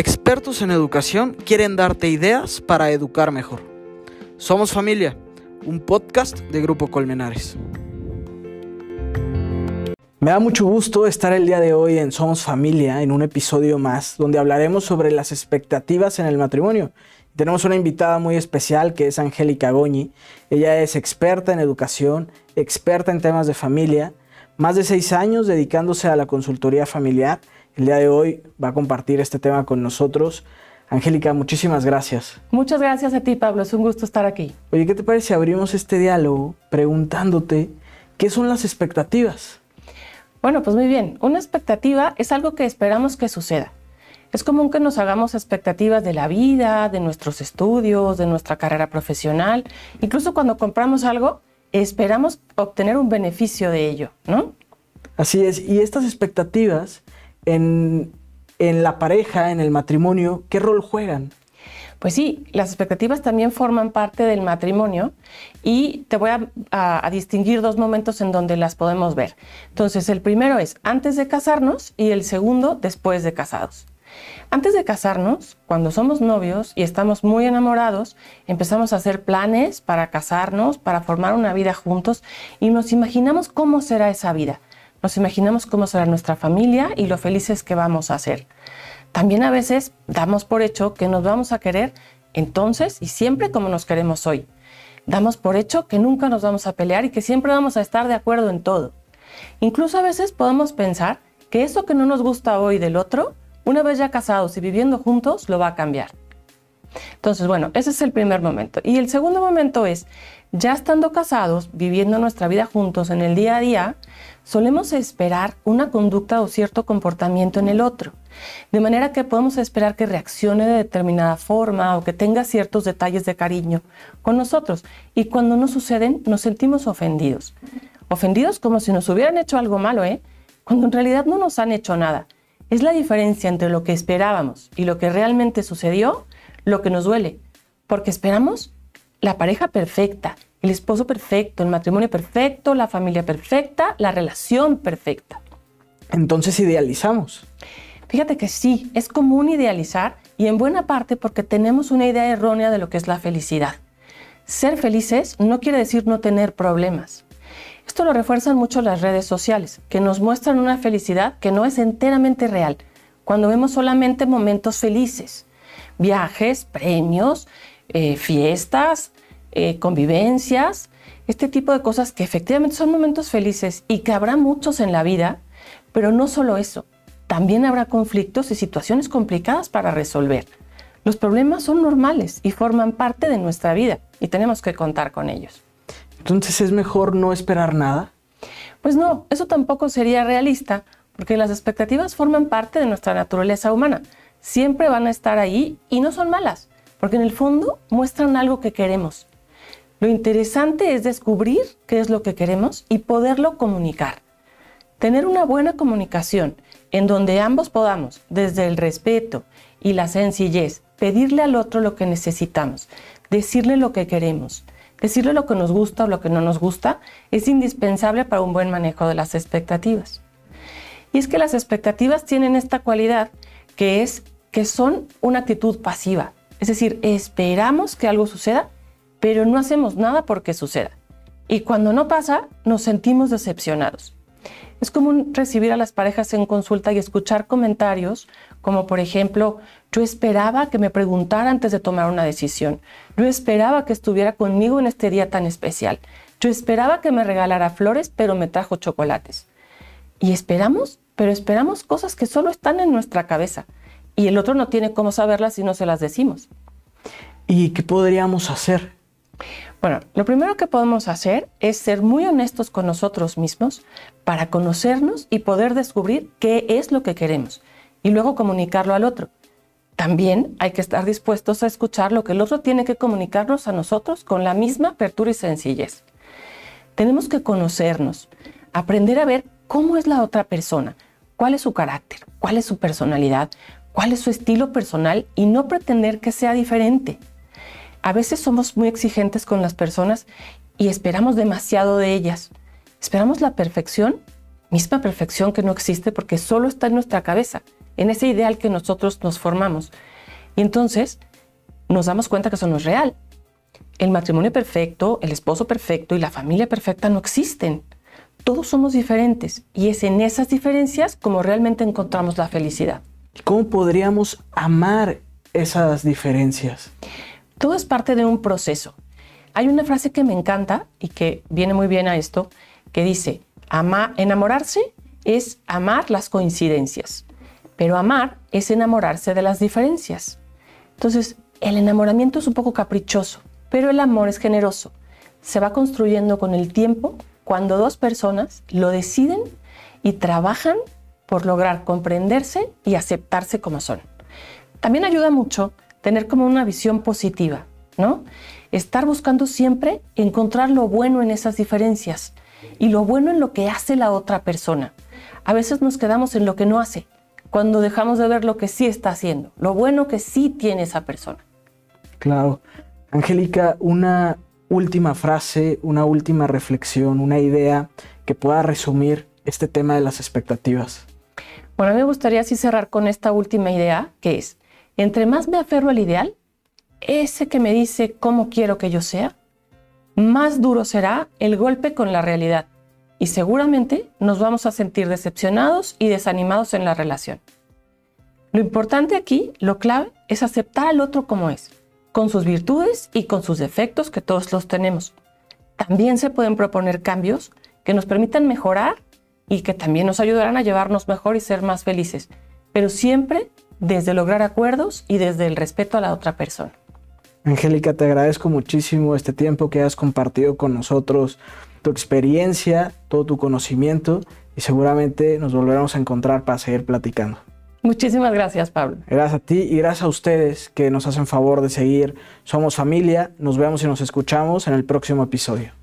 Expertos en educación quieren darte ideas para educar mejor. Somos Familia, un podcast de Grupo Colmenares. Me da mucho gusto estar el día de hoy en Somos Familia, en un episodio más, donde hablaremos sobre las expectativas en el matrimonio. Tenemos una invitada muy especial que es Angélica Goñi. Ella es experta en educación, experta en temas de familia, más de seis años dedicándose a la consultoría familiar el día de hoy va a compartir este tema con nosotros. Angélica, muchísimas gracias. Muchas gracias a ti, Pablo. Es un gusto estar aquí. Oye, ¿qué te parece si abrimos este diálogo preguntándote qué son las expectativas? Bueno, pues muy bien. Una expectativa es algo que esperamos que suceda. Es común que nos hagamos expectativas de la vida, de nuestros estudios, de nuestra carrera profesional. Incluso cuando compramos algo, esperamos obtener un beneficio de ello, ¿no? Así es. Y estas expectativas en, la pareja, en el matrimonio, ¿qué rol juegan? Pues sí, las expectativas también forman parte del matrimonio y te voy a, a, distinguir dos momentos en donde las podemos ver. Entonces, el primero es antes de casarnos y el segundo después de casados. Antes de casarnos, cuando somos novios y estamos muy enamorados, empezamos a hacer planes para casarnos, para formar una vida juntos y nos imaginamos cómo será esa vida. Nos imaginamos cómo será nuestra familia y lo felices que vamos a ser. También a veces damos por hecho que nos vamos a querer entonces y siempre como nos queremos hoy. Damos por hecho que nunca nos vamos a pelear y que siempre vamos a estar de acuerdo en todo. Incluso a veces podemos pensar que eso que no nos gusta hoy del otro, una vez ya casados y viviendo juntos, lo va a cambiar. Entonces, bueno, ese es el primer momento. Y el segundo momento es, ya estando casados, viviendo nuestra vida juntos en el día a día, solemos esperar una conducta o cierto comportamiento en el otro. De manera que podemos esperar que reaccione de determinada forma o que tenga ciertos detalles de cariño con nosotros. Y cuando no suceden, nos sentimos ofendidos. Ofendidos como si nos hubieran hecho algo malo, ¿eh? Cuando en realidad no nos han hecho nada. Es la diferencia entre lo que esperábamos y lo que realmente sucedió lo que nos duele. Porque esperamos la pareja perfecta, el esposo perfecto, el matrimonio perfecto, la familia perfecta, la relación perfecta. Entonces idealizamos. Fíjate que sí, es común idealizar y en buena parte porque tenemos una idea errónea de lo que es la felicidad. Ser felices no quiere decir no tener problemas. Esto lo refuerzan mucho las redes sociales, que nos muestran una felicidad que no es enteramente real, cuando vemos solamente momentos felices, viajes, premios, eh, fiestas, eh, convivencias, este tipo de cosas que efectivamente son momentos felices y que habrá muchos en la vida, pero no solo eso, también habrá conflictos y situaciones complicadas para resolver. Los problemas son normales y forman parte de nuestra vida y tenemos que contar con ellos. Entonces es mejor no esperar nada. Pues no, eso tampoco sería realista, porque las expectativas forman parte de nuestra naturaleza humana. Siempre van a estar ahí y no son malas, porque en el fondo muestran algo que queremos. Lo interesante es descubrir qué es lo que queremos y poderlo comunicar. Tener una buena comunicación en donde ambos podamos, desde el respeto y la sencillez, pedirle al otro lo que necesitamos, decirle lo que queremos, decirle lo que nos gusta o lo que no nos gusta, es indispensable para un buen manejo de las expectativas. Y es que las expectativas tienen esta cualidad que es que son una actitud pasiva. Es decir, esperamos que algo suceda pero no hacemos nada porque suceda. Y cuando no pasa, nos sentimos decepcionados. Es común recibir a las parejas en consulta y escuchar comentarios como por ejemplo, yo esperaba que me preguntara antes de tomar una decisión. Yo esperaba que estuviera conmigo en este día tan especial. Yo esperaba que me regalara flores, pero me trajo chocolates. Y esperamos, pero esperamos cosas que solo están en nuestra cabeza. Y el otro no tiene cómo saberlas si no se las decimos. ¿Y qué podríamos hacer? Bueno, lo primero que podemos hacer es ser muy honestos con nosotros mismos para conocernos y poder descubrir qué es lo que queremos y luego comunicarlo al otro. También hay que estar dispuestos a escuchar lo que el otro tiene que comunicarnos a nosotros con la misma apertura y sencillez. Tenemos que conocernos, aprender a ver cómo es la otra persona, cuál es su carácter, cuál es su personalidad, cuál es su estilo personal y no pretender que sea diferente. A veces somos muy exigentes con las personas y esperamos demasiado de ellas. Esperamos la perfección, misma perfección que no existe porque solo está en nuestra cabeza. en ese ideal que nosotros nos formamos. Y entonces nos damos cuenta que eso no es real. El matrimonio perfecto, el esposo perfecto y la familia perfecta no existen. Todos somos diferentes y es en esas diferencias como realmente encontramos la felicidad. ¿Cómo podríamos amar esas diferencias? Todo es parte de un proceso. Hay una frase que me encanta y que viene muy bien a esto, que dice, ama, enamorarse es amar las coincidencias, pero amar es enamorarse de las diferencias. Entonces, el enamoramiento es un poco caprichoso, pero el amor es generoso. Se va construyendo con el tiempo cuando dos personas lo deciden y trabajan por lograr comprenderse y aceptarse como son. También ayuda mucho tener como una visión positiva, ¿no? Estar buscando siempre encontrar lo bueno en esas diferencias y lo bueno en lo que hace la otra persona. A veces nos quedamos en lo que no hace, cuando dejamos de ver lo que sí está haciendo, lo bueno que sí tiene esa persona. Claro. Angélica, una última frase, una última reflexión, una idea que pueda resumir este tema de las expectativas. Bueno, mí me gustaría así cerrar con esta última idea, que es, entre más me aferro al ideal, ese que me dice cómo quiero que yo sea, más duro será el golpe con la realidad y seguramente nos vamos a sentir decepcionados y desanimados en la relación. Lo importante aquí, lo clave, es aceptar al otro como es, con sus virtudes y con sus defectos que todos los tenemos. También se pueden proponer cambios que nos permitan mejorar y que también nos ayudarán a llevarnos mejor y ser más felices, pero siempre desde lograr acuerdos y desde el respeto a la otra persona. Angélica, te agradezco muchísimo este tiempo que has compartido con nosotros, tu experiencia, todo tu conocimiento y seguramente nos volveremos a encontrar para seguir platicando. Muchísimas gracias, Pablo. Gracias a ti y gracias a ustedes que nos hacen favor de seguir. Somos familia, nos vemos y nos escuchamos en el próximo episodio.